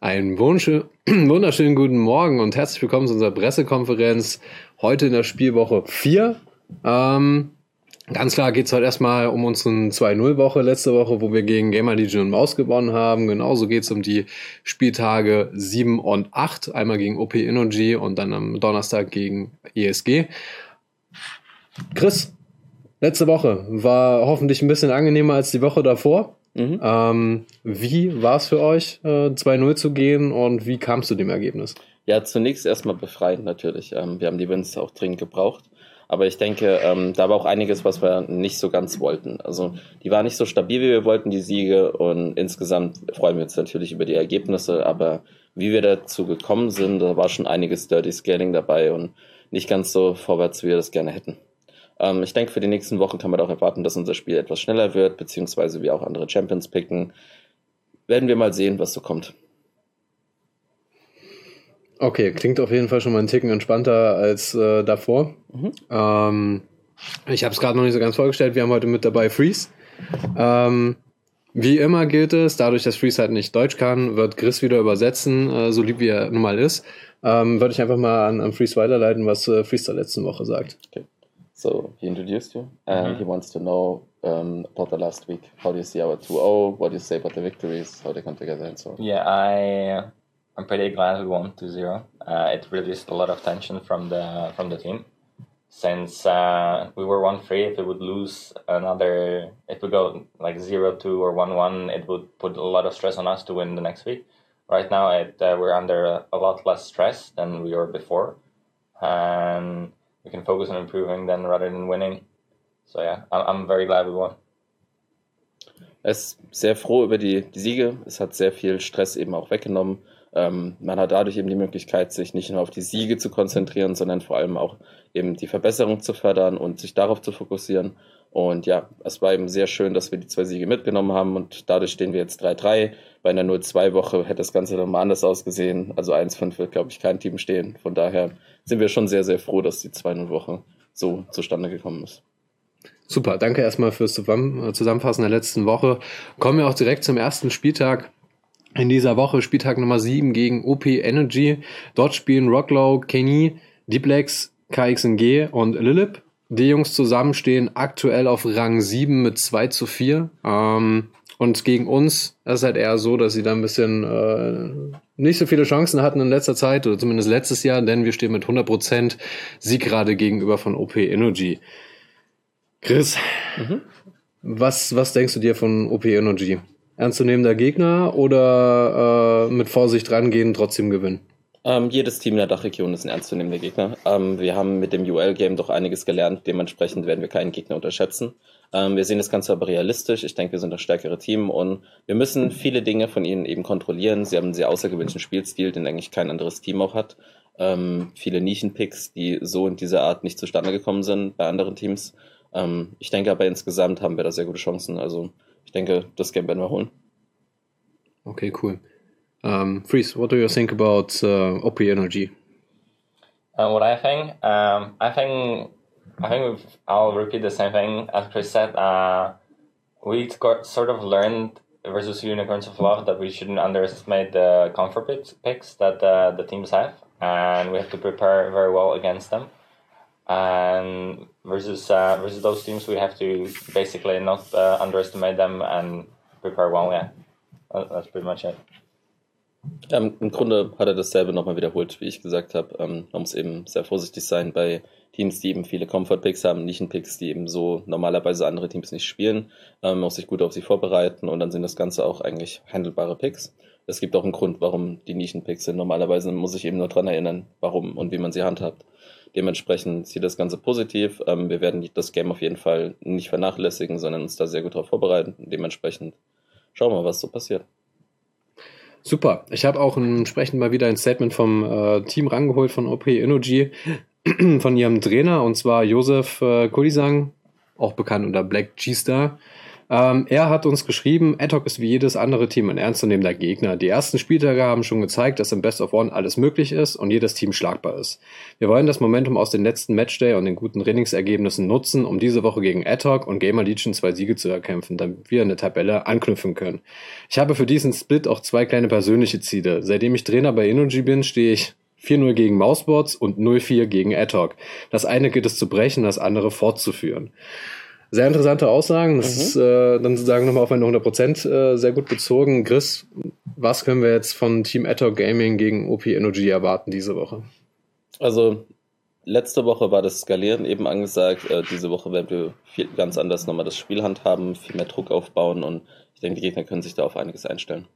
Einen wunderschönen guten Morgen und herzlich willkommen zu unserer Pressekonferenz heute in der Spielwoche 4. Ähm, ganz klar geht es heute erstmal um unseren 2-0-Woche letzte Woche, wo wir gegen Gamer Legion und Maus gewonnen haben. Genauso geht es um die Spieltage 7 und 8, einmal gegen OP Energy und dann am Donnerstag gegen ESG. Chris, letzte Woche war hoffentlich ein bisschen angenehmer als die Woche davor. Mhm. Ähm, wie war es für euch, äh, 2-0 zu gehen und wie kam es zu dem Ergebnis? Ja, zunächst erstmal befreiend natürlich. Ähm, wir haben die Wins auch dringend gebraucht. Aber ich denke, ähm, da war auch einiges, was wir nicht so ganz wollten. Also die waren nicht so stabil, wie wir wollten, die Siege. Und insgesamt freuen wir uns natürlich über die Ergebnisse. Aber wie wir dazu gekommen sind, da war schon einiges Dirty Scaling dabei und nicht ganz so vorwärts, wie wir das gerne hätten. Ähm, ich denke, für die nächsten Wochen kann man auch erwarten, dass unser Spiel etwas schneller wird, beziehungsweise wir auch andere Champions picken. Werden wir mal sehen, was so kommt. Okay, klingt auf jeden Fall schon mal einen Ticken entspannter als äh, davor. Mhm. Ähm, ich habe es gerade noch nicht so ganz vorgestellt. Wir haben heute mit dabei Freeze. Ähm, wie immer gilt es, dadurch, dass Freeze halt nicht Deutsch kann, wird Chris wieder übersetzen, äh, so lieb wie er nun mal ist. Ähm, Würde ich einfach mal an, an Freeze weiterleiten, was äh, Freeze der letzten Woche sagt. Okay. So he introduced you, and mm-hmm. he wants to know um, about the last week. How do you see our 2-0? What do you say about the victories? How they come together and so on. Yeah, I I'm pretty glad we won 2-0. Uh, it released a lot of tension from the from the team. Since uh, we were 1-3, if we would lose another, if we go like 0-2 or 1-1, it would put a lot of stress on us to win the next week. Right now, it, uh, we're under a, a lot less stress than we were before. And we can focus on improving then rather than winning. So yeah, I'm very glad we won. Er ist sehr froh über die, die Siege. Es hat sehr viel Stress eben auch weggenommen. Ähm, man hat dadurch eben die Möglichkeit, sich nicht nur auf die Siege zu konzentrieren, sondern vor allem auch eben die Verbesserung zu fördern und sich darauf zu fokussieren. Und ja, es war eben sehr schön, dass wir die zwei Siege mitgenommen haben und dadurch stehen wir jetzt 3-3. Bei einer 0-2-Woche hätte das Ganze nochmal anders ausgesehen. Also 1-5 wird, glaube ich, kein Team stehen. Von daher sind wir schon sehr, sehr froh, dass die 2-0-Woche so zustande gekommen ist. Super, danke erstmal fürs Zusammenfassen der letzten Woche. Kommen wir auch direkt zum ersten Spieltag in dieser Woche, Spieltag Nummer 7 gegen OP Energy. Dort spielen Rocklow, Kenny, Deeplex, KXNG und Lilip. Die Jungs zusammen stehen aktuell auf Rang 7 mit 2 zu 4. Ähm, und gegen uns ist es halt eher so, dass sie da ein bisschen äh, nicht so viele Chancen hatten in letzter Zeit, oder zumindest letztes Jahr, denn wir stehen mit 100% Sieg gerade gegenüber von OP Energy. Chris, mhm. was, was denkst du dir von OP Energy? Ernstzunehmender Gegner oder äh, mit Vorsicht rangehen, trotzdem gewinnen? Ähm, jedes Team in der Dachregion ist ein ernstzunehmender Gegner. Ähm, wir haben mit dem UL-Game doch einiges gelernt. Dementsprechend werden wir keinen Gegner unterschätzen. Ähm, wir sehen das Ganze aber realistisch. Ich denke, wir sind das stärkere Team und wir müssen viele Dinge von ihnen eben kontrollieren. Sie haben einen sehr außergewöhnlichen Spielstil, den eigentlich kein anderes Team auch hat. Ähm, viele Nischenpicks, die so in dieser Art nicht zustande gekommen sind bei anderen Teams. Ähm, ich denke aber insgesamt haben wir da sehr gute Chancen. Also ich denke, das Game werden wir holen. Okay, cool. Um, Freeze, what do you think about uh, OP Energy? Uh, what I think, um, I think, I think I'll repeat the same thing as Chris said. Uh, we sort of learned versus Unicorns of Love that we shouldn't underestimate the comfort picks that uh, the teams have, and we have to prepare very well against them. And versus uh, versus those teams, we have to basically not uh, underestimate them and prepare well. Yeah, that's pretty much it. Ähm, Im Grunde hat er dasselbe nochmal wiederholt, wie ich gesagt habe. Ähm, man muss eben sehr vorsichtig sein bei Teams, die eben viele Comfort-Picks haben, Nischen-Picks, die eben so normalerweise andere Teams nicht spielen. Ähm, man muss sich gut auf sie vorbereiten und dann sind das Ganze auch eigentlich handelbare Picks. Es gibt auch einen Grund, warum die Nischen-Picks sind. Normalerweise muss ich eben nur dran erinnern, warum und wie man sie handhabt. Dementsprechend sieht das Ganze positiv. Ähm, wir werden das Game auf jeden Fall nicht vernachlässigen, sondern uns da sehr gut darauf vorbereiten. Dementsprechend schauen wir mal, was so passiert. Super. Ich habe auch entsprechend mal wieder ein Statement vom äh, Team rangeholt von OP Energy, von ihrem Trainer, und zwar Josef äh, Kulisang, auch bekannt unter Black G-Star. Ähm, er hat uns geschrieben, Adhoc ist wie jedes andere Team ein ernstzunehmender Gegner. Die ersten Spieltage haben schon gezeigt, dass im Best of One alles möglich ist und jedes Team schlagbar ist. Wir wollen das Momentum aus dem letzten Matchday und den guten Trainingsergebnissen nutzen, um diese Woche gegen Adhoc und Gamer Legion zwei Siege zu erkämpfen, damit wir in der Tabelle anknüpfen können. Ich habe für diesen Split auch zwei kleine persönliche Ziele. Seitdem ich Trainer bei Energy bin, stehe ich 4-0 gegen Mousebots und 0-4 gegen Adhoc. Das eine gilt es zu brechen, das andere fortzuführen. Sehr interessante Aussagen. Das mhm. ist äh, dann sozusagen nochmal auf eine 100% äh, sehr gut bezogen. Chris, was können wir jetzt von Team Adhoc Gaming gegen OP Energy erwarten diese Woche? Also letzte Woche war das Skalieren eben angesagt. Äh, diese Woche werden wir viel, ganz anders nochmal das Spiel handhaben, viel mehr Druck aufbauen und ich denke, die Gegner können sich da auf einiges einstellen.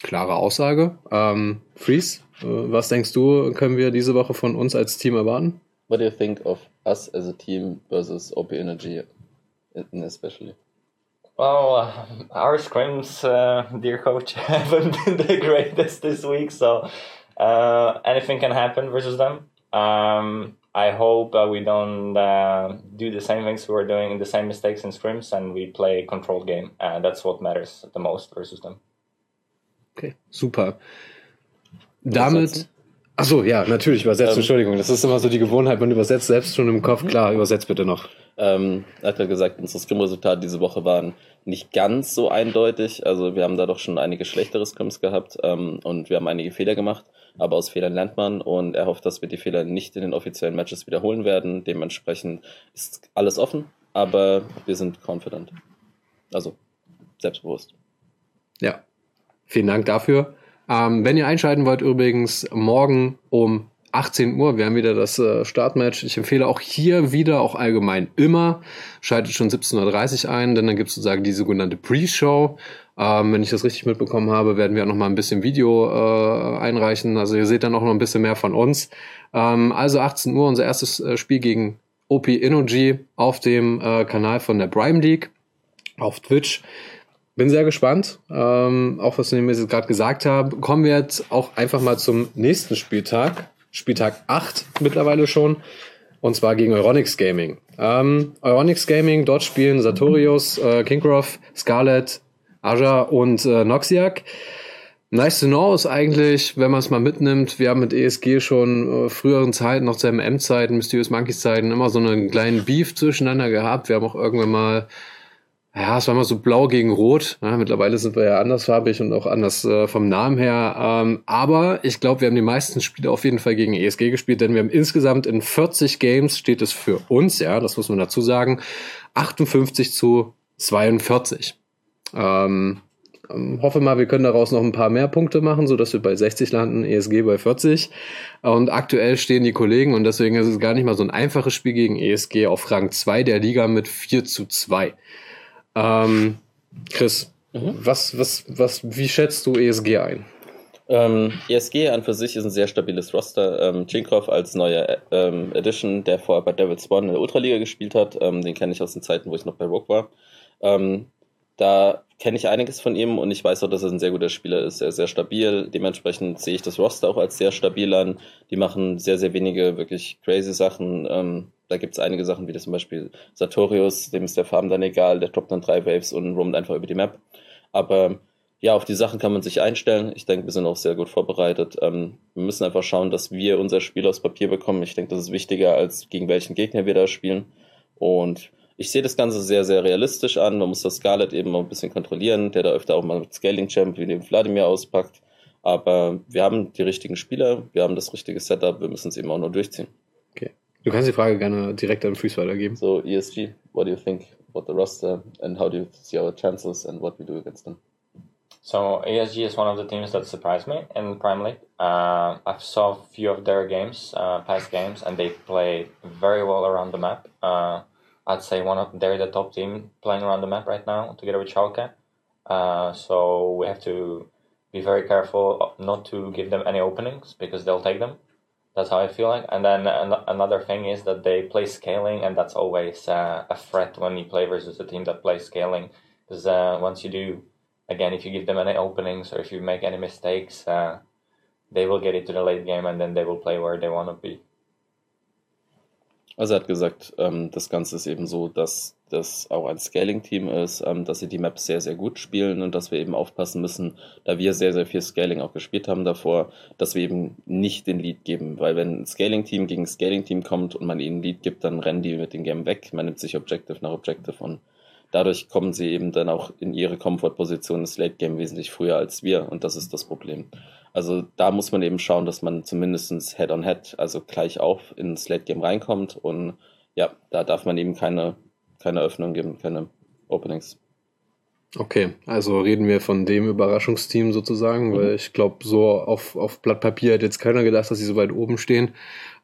Klare Aussage. Ähm, Freeze, äh, was denkst du, können wir diese Woche von uns als Team erwarten? What do you think of us as a team versus OP Energy, especially? Well, uh, our scrims, uh, dear coach, haven't been the greatest this week, so uh, anything can happen versus them. Um, I hope uh, we don't uh, do the same things we were doing, the same mistakes in scrims, and we play a controlled game. Uh, that's what matters the most versus them. Okay, super. Damit. Achso, ja, natürlich übersetzt. Ähm, Entschuldigung, das ist immer so die Gewohnheit, man übersetzt selbst schon im Kopf. Klar, übersetzt bitte noch. Ähm, er hat ja gesagt, unsere Scrim-Resultate diese Woche waren nicht ganz so eindeutig. Also wir haben da doch schon einige schlechtere Scrims gehabt ähm, und wir haben einige Fehler gemacht, aber aus Fehlern lernt man und er hofft, dass wir die Fehler nicht in den offiziellen Matches wiederholen werden. Dementsprechend ist alles offen, aber wir sind confident. Also selbstbewusst. Ja, Vielen Dank dafür. Ähm, wenn ihr einschalten wollt, übrigens morgen um 18 Uhr, wir haben wieder das äh, Startmatch. Ich empfehle auch hier wieder, auch allgemein immer, schaltet schon 17.30 Uhr ein, denn dann gibt es sozusagen die sogenannte Pre-Show. Ähm, wenn ich das richtig mitbekommen habe, werden wir auch noch mal ein bisschen Video äh, einreichen. Also ihr seht dann auch noch ein bisschen mehr von uns. Ähm, also 18 Uhr, unser erstes äh, Spiel gegen OP Energy auf dem äh, Kanal von der Prime League auf Twitch. Bin sehr gespannt, ähm, auch was wir jetzt gerade gesagt haben. Kommen wir jetzt auch einfach mal zum nächsten Spieltag. Spieltag 8 mittlerweile schon. Und zwar gegen Euronics Gaming. Ähm, Euronics Gaming, dort spielen Sartorius, äh, Kingcroft, Scarlet, Aja und äh, Noxiac. Nice to know ist eigentlich, wenn man es mal mitnimmt, wir haben mit ESG schon äh, früheren Zeiten, noch zu MM-Zeiten, Mysterious Monkeys Zeiten, immer so einen kleinen Beef zwischeneinander gehabt. Wir haben auch irgendwann mal ja, es war mal so blau gegen rot. Ja, mittlerweile sind wir ja andersfarbig und auch anders äh, vom Namen her. Ähm, aber ich glaube, wir haben die meisten Spiele auf jeden Fall gegen ESG gespielt, denn wir haben insgesamt in 40 Games steht es für uns, ja, das muss man dazu sagen, 58 zu 42. Ähm, ähm, hoffe mal, wir können daraus noch ein paar mehr Punkte machen, so dass wir bei 60 landen, ESG bei 40. Und aktuell stehen die Kollegen und deswegen ist es gar nicht mal so ein einfaches Spiel gegen ESG auf Rang 2 der Liga mit 4 zu 2. Ähm, Chris, mhm. was, was, was, wie schätzt du ESG ein? Ähm, ESG an für sich ist ein sehr stabiles Roster. Ähm, Chinkov als neuer ähm, Edition, der vorher bei Devils One in der Ultraliga gespielt hat, ähm, den kenne ich aus den Zeiten, wo ich noch bei Rogue war. Ähm, da kenne ich einiges von ihm und ich weiß auch, dass er ein sehr guter Spieler ist. Er ist sehr stabil. Dementsprechend sehe ich das Roster auch als sehr stabil an. Die machen sehr, sehr wenige wirklich crazy Sachen. Ähm, da gibt es einige Sachen, wie zum Beispiel Sartorius, dem ist der Farben dann egal, der droppt dann drei Waves und roamt einfach über die Map. Aber ja, auf die Sachen kann man sich einstellen. Ich denke, wir sind auch sehr gut vorbereitet. Ähm, wir müssen einfach schauen, dass wir unser Spiel aus Papier bekommen. Ich denke, das ist wichtiger, als gegen welchen Gegner wir da spielen. Und ich sehe das Ganze sehr, sehr realistisch an. Man muss das Scarlet eben mal ein bisschen kontrollieren, der da öfter auch mal mit Scaling Champ wie dem Vladimir auspackt. Aber wir haben die richtigen Spieler, wir haben das richtige Setup, wir müssen es eben auch nur durchziehen. Okay. Du kannst die Frage gerne direkt an Freeze weitergeben. So, ESG, what do you think about the roster and how do you see our chances and what we do against them? So ESG is one of the teams that surprised me in Prime League. Uh, I saw a few of their games, uh, past games, and they play very well around the map. Uh, I'd say one of they're the top team playing around the map right now, together with Schalke. Uh, so we have to be very careful not to give them any openings because they'll take them. That's how I feel like. And then an- another thing is that they play scaling, and that's always uh, a threat when you play versus a team that plays scaling. Because uh, once you do, again, if you give them any openings or if you make any mistakes, uh, they will get into the late game and then they will play where they want to be. Also er hat gesagt, ähm, das Ganze ist eben so, dass das auch ein Scaling-Team ist, ähm, dass sie die Maps sehr, sehr gut spielen und dass wir eben aufpassen müssen, da wir sehr, sehr viel Scaling auch gespielt haben davor, dass wir eben nicht den Lead geben, weil wenn ein Scaling-Team gegen ein Scaling-Team kommt und man ihnen Lead gibt, dann rennen die mit dem Game weg, man nimmt sich Objective nach Objective und dadurch kommen sie eben dann auch in ihre Comfort-Position ins Late-Game wesentlich früher als wir und das ist das Problem. Also da muss man eben schauen, dass man zumindest Head-on-Head, also gleich auf ins Late-Game reinkommt. Und ja, da darf man eben keine, keine Öffnung geben, keine Openings. Okay, also reden wir von dem Überraschungsteam sozusagen, mhm. weil ich glaube, so auf, auf Blatt Papier hat jetzt keiner gedacht, dass sie so weit oben stehen.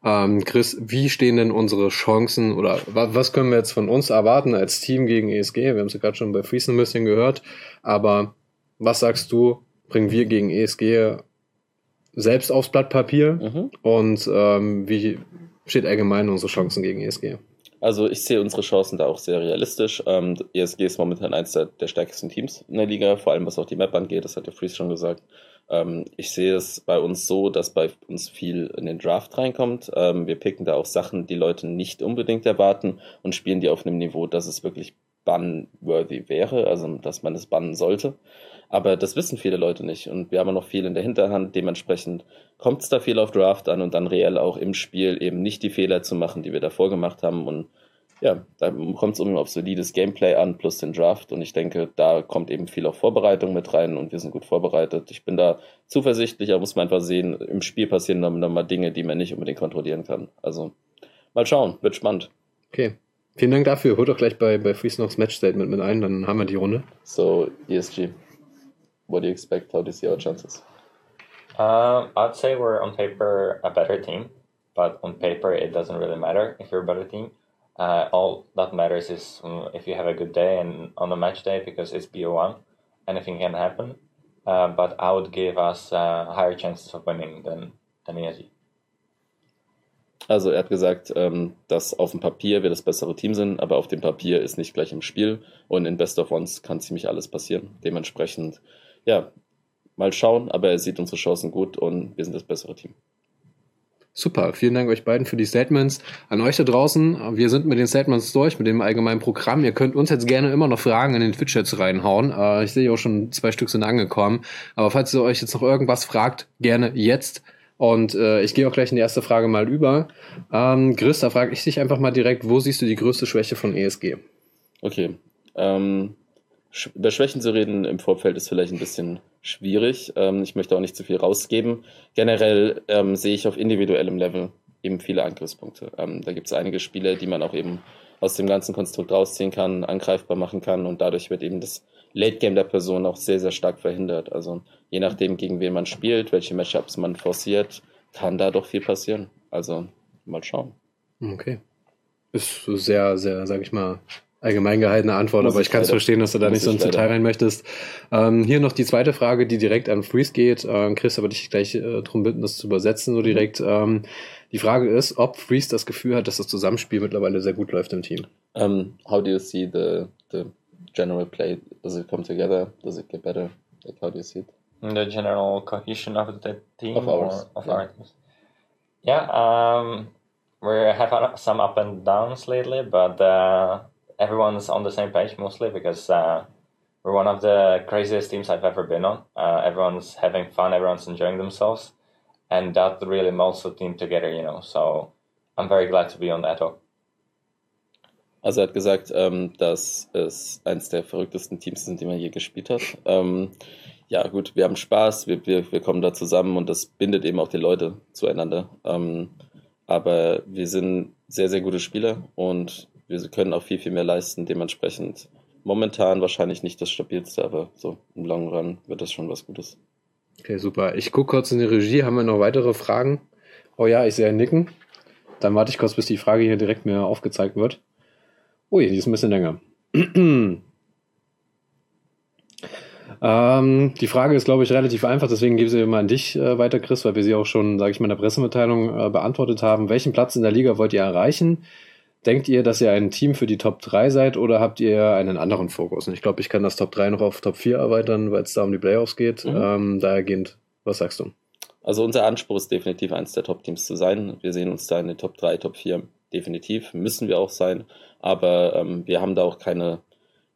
Ähm, Chris, wie stehen denn unsere Chancen oder was können wir jetzt von uns erwarten als Team gegen ESG? Wir haben es ja gerade schon bei Friesen ein bisschen gehört, aber was sagst du, bringen wir gegen ESG selbst aufs Blatt Papier mhm. und ähm, wie steht allgemein unsere Chancen gegen ESG? Also ich sehe unsere Chancen da auch sehr realistisch. Ähm, ESG ist momentan eins der, der, stärksten Teams in der Liga, vor allem was auch die Map angeht, das hat der Freeze schon gesagt. Ähm, ich sehe es bei uns so, dass bei uns viel in den Draft reinkommt. Ähm, wir picken da auch Sachen, die Leute nicht unbedingt erwarten und spielen die auf einem Niveau, dass es wirklich bannworthy wäre, also dass man es bannen sollte. Aber das wissen viele Leute nicht und wir haben noch viel in der Hinterhand. Dementsprechend kommt es da viel auf Draft an und dann reell auch im Spiel eben nicht die Fehler zu machen, die wir davor gemacht haben. Und ja, da kommt es um auf solides Gameplay an plus den Draft und ich denke, da kommt eben viel auch Vorbereitung mit rein und wir sind gut vorbereitet. Ich bin da zuversichtlich, aber muss man einfach sehen, im Spiel passieren dann, dann mal Dinge, die man nicht unbedingt kontrollieren kann. Also mal schauen, wird spannend. Okay. Vielen Dank dafür. Holt doch gleich bei, bei Freeze noch das Match-Statement mit ein, dann haben wir die Runde. So, ESG. What do you expect? How do you see our chances? Um, I'd say we're on paper a better team, but on paper it doesn't really matter if you're a better team. Uh, all that matters is um, if you have a good day and on the match day because it's BO1, anything can happen. Uh, but I would give us uh, higher chances of winning than, than ESG. Also er hat gesagt, ähm, dass auf dem Papier wir das bessere Team sind, aber auf dem Papier ist nicht gleich im Spiel und in Best of Ones kann ziemlich alles passieren. Dementsprechend ja, mal schauen, aber er sieht unsere Chancen gut und wir sind das bessere Team. Super, vielen Dank euch beiden für die Statements. An euch da draußen, wir sind mit den Statements durch, mit dem allgemeinen Programm. Ihr könnt uns jetzt gerne immer noch Fragen in den Twitch-Chats reinhauen. Äh, ich sehe auch schon zwei Stück sind angekommen. Aber falls ihr euch jetzt noch irgendwas fragt, gerne jetzt. Und äh, ich gehe auch gleich in die erste Frage mal über. Ähm, Chris, da frage ich dich einfach mal direkt, wo siehst du die größte Schwäche von ESG? Okay. Ähm, über Schwächen zu reden im Vorfeld ist vielleicht ein bisschen schwierig. Ähm, ich möchte auch nicht zu viel rausgeben. Generell ähm, sehe ich auf individuellem Level eben viele Angriffspunkte. Ähm, da gibt es einige Spiele, die man auch eben aus dem ganzen Konstrukt rausziehen kann, angreifbar machen kann und dadurch wird eben das Late Game der Person auch sehr, sehr stark verhindert. Also je nachdem, gegen wen man spielt, welche Matchups man forciert, kann da doch viel passieren. Also mal schauen. Okay. Ist sehr, sehr, sag ich mal, allgemein gehaltene Antwort, muss aber ich kann es verstehen, dass du da nicht so ins Detail rein möchtest. Ähm, hier noch die zweite Frage, die direkt an Freeze geht. Ähm, Chris, aber dich gleich äh, darum bitten, das zu übersetzen, so direkt. Ähm, die Frage ist, ob Freeze das Gefühl hat, dass das Zusammenspiel mittlerweile sehr gut läuft im Team. Um, how do you see the, the general play? Does it come together? Does it get better? Like, how do you see it? The general cohesion of the team? Of ours. of yeah. our teams. Yeah, um, we have some up and downs lately, but uh, everyone's on the same page mostly because uh, we're one of the craziest teams I've ever been on. Uh, everyone's having fun, everyone's enjoying themselves, and that really molds the team together, you know. So I'm very glad to be on that talk. Also er hat gesagt, ähm, dass es eines der verrücktesten Teams sind, die man je gespielt hat. Ähm, ja gut, wir haben Spaß, wir, wir, wir kommen da zusammen und das bindet eben auch die Leute zueinander. Ähm, aber wir sind sehr, sehr gute Spieler und wir können auch viel, viel mehr leisten. Dementsprechend momentan wahrscheinlich nicht das stabilste, aber so im Long Run wird das schon was Gutes. Okay, super. Ich gucke kurz in die Regie. Haben wir noch weitere Fragen? Oh ja, ich sehe ein Nicken. Dann warte ich kurz, bis die Frage hier direkt mir aufgezeigt wird. Ui, die ist ein bisschen länger. ähm, die Frage ist, glaube ich, relativ einfach, deswegen gebe sie mal an dich äh, weiter, Chris, weil wir sie auch schon, sage ich mal, in der Pressemitteilung äh, beantwortet haben. Welchen Platz in der Liga wollt ihr erreichen? Denkt ihr, dass ihr ein Team für die Top 3 seid oder habt ihr einen anderen Fokus? Und ich glaube, ich kann das Top 3 noch auf Top 4 erweitern, weil es da um die Playoffs geht. Mhm. Ähm, dahergehend, was sagst du? Also unser Anspruch ist definitiv eines der Top-Teams zu sein. Wir sehen uns da in den Top 3, Top 4 definitiv, müssen wir auch sein. Aber ähm, wir haben da auch keine,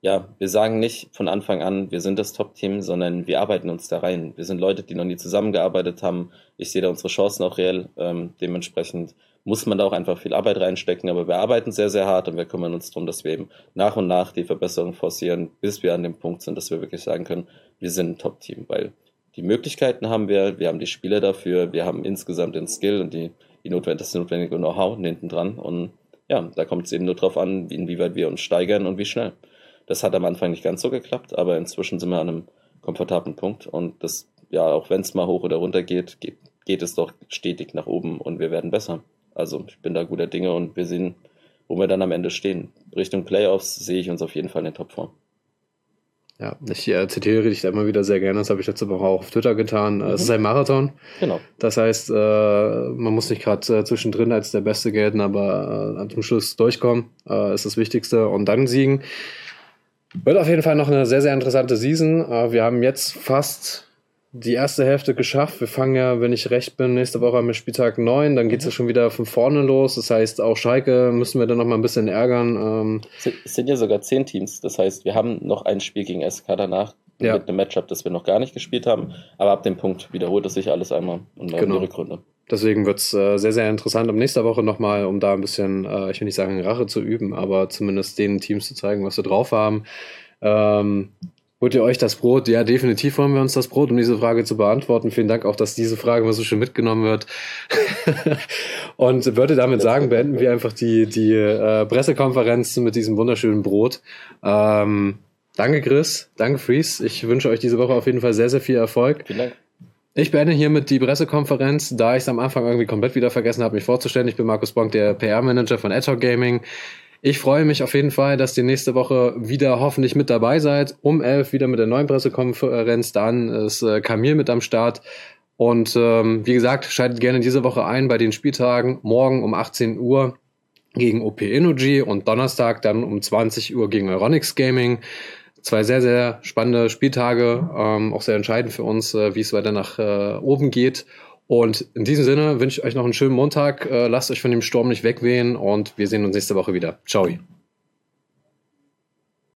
ja, wir sagen nicht von Anfang an, wir sind das Top-Team, sondern wir arbeiten uns da rein. Wir sind Leute, die noch nie zusammengearbeitet haben. Ich sehe da unsere Chancen auch reell. Ähm, dementsprechend muss man da auch einfach viel Arbeit reinstecken. Aber wir arbeiten sehr, sehr hart und wir kümmern uns darum, dass wir eben nach und nach die Verbesserung forcieren, bis wir an dem Punkt sind, dass wir wirklich sagen können, wir sind ein Top-Team, weil die Möglichkeiten haben wir, wir haben die Spieler dafür, wir haben insgesamt den Skill und die, die notwendig, das notwendige Know-how hinten dran. Und ja, da kommt es eben nur darauf an, inwieweit wir uns steigern und wie schnell. Das hat am Anfang nicht ganz so geklappt, aber inzwischen sind wir an einem komfortablen Punkt und das, ja, auch wenn es mal hoch oder runter geht, geht, geht es doch stetig nach oben und wir werden besser. Also ich bin da guter Dinge und wir sehen, wo wir dann am Ende stehen. Richtung Playoffs sehe ich uns auf jeden Fall in der Topform. Ja, ich äh, zitiere dich da immer wieder sehr gerne, das habe ich letzte Woche auch auf Twitter getan. Mhm. Es ist ein Marathon. Genau. Das heißt, äh, man muss nicht gerade äh, zwischendrin als der Beste gelten, aber äh, zum Schluss durchkommen äh, ist das Wichtigste und dann siegen. Wird auf jeden Fall noch eine sehr, sehr interessante Season. Wir haben jetzt fast die erste Hälfte geschafft. Wir fangen ja, wenn ich recht bin, nächste Woche mit Spieltag 9. Dann geht es ja schon wieder von vorne los. Das heißt, auch Schalke müssen wir dann noch mal ein bisschen ärgern. Ähm es sind ja sogar zehn Teams. Das heißt, wir haben noch ein Spiel gegen SK danach ja. mit einem Matchup, das wir noch gar nicht gespielt haben. Aber ab dem Punkt wiederholt es sich alles einmal und dann genau. die Rückrunde. Deswegen wird es äh, sehr, sehr interessant um nächste Woche nochmal, um da ein bisschen, äh, ich will nicht sagen Rache zu üben, aber zumindest den Teams zu zeigen, was wir drauf haben. Ähm, Holt ihr euch das Brot? Ja, definitiv wollen wir uns das Brot, um diese Frage zu beantworten. Vielen Dank auch, dass diese Frage mal so schön mitgenommen wird. und würde damit sagen, beenden wir einfach die, die äh, Pressekonferenz mit diesem wunderschönen Brot. Ähm, danke, Chris. Danke, Fries. Ich wünsche euch diese Woche auf jeden Fall sehr, sehr viel Erfolg. Vielen Dank. Ich beende hiermit die Pressekonferenz, da ich es am Anfang irgendwie komplett wieder vergessen habe, mich vorzustellen. Ich bin Markus Bonk, der PR-Manager von Adhoc Gaming. Ich freue mich auf jeden Fall, dass ihr nächste Woche wieder hoffentlich mit dabei seid. Um elf wieder mit der neuen Pressekonferenz. Dann ist äh, Kamil mit am Start. Und ähm, wie gesagt, schaltet gerne diese Woche ein bei den Spieltagen. Morgen um 18 Uhr gegen OP Energy und Donnerstag dann um 20 Uhr gegen Euronics Gaming. Zwei sehr, sehr spannende Spieltage, ähm, auch sehr entscheidend für uns, äh, wie es weiter nach äh, oben geht. Und in diesem Sinne wünsche ich euch noch einen schönen Montag. Äh, lasst euch von dem Sturm nicht wegwehen und wir sehen uns nächste Woche wieder. Ciao.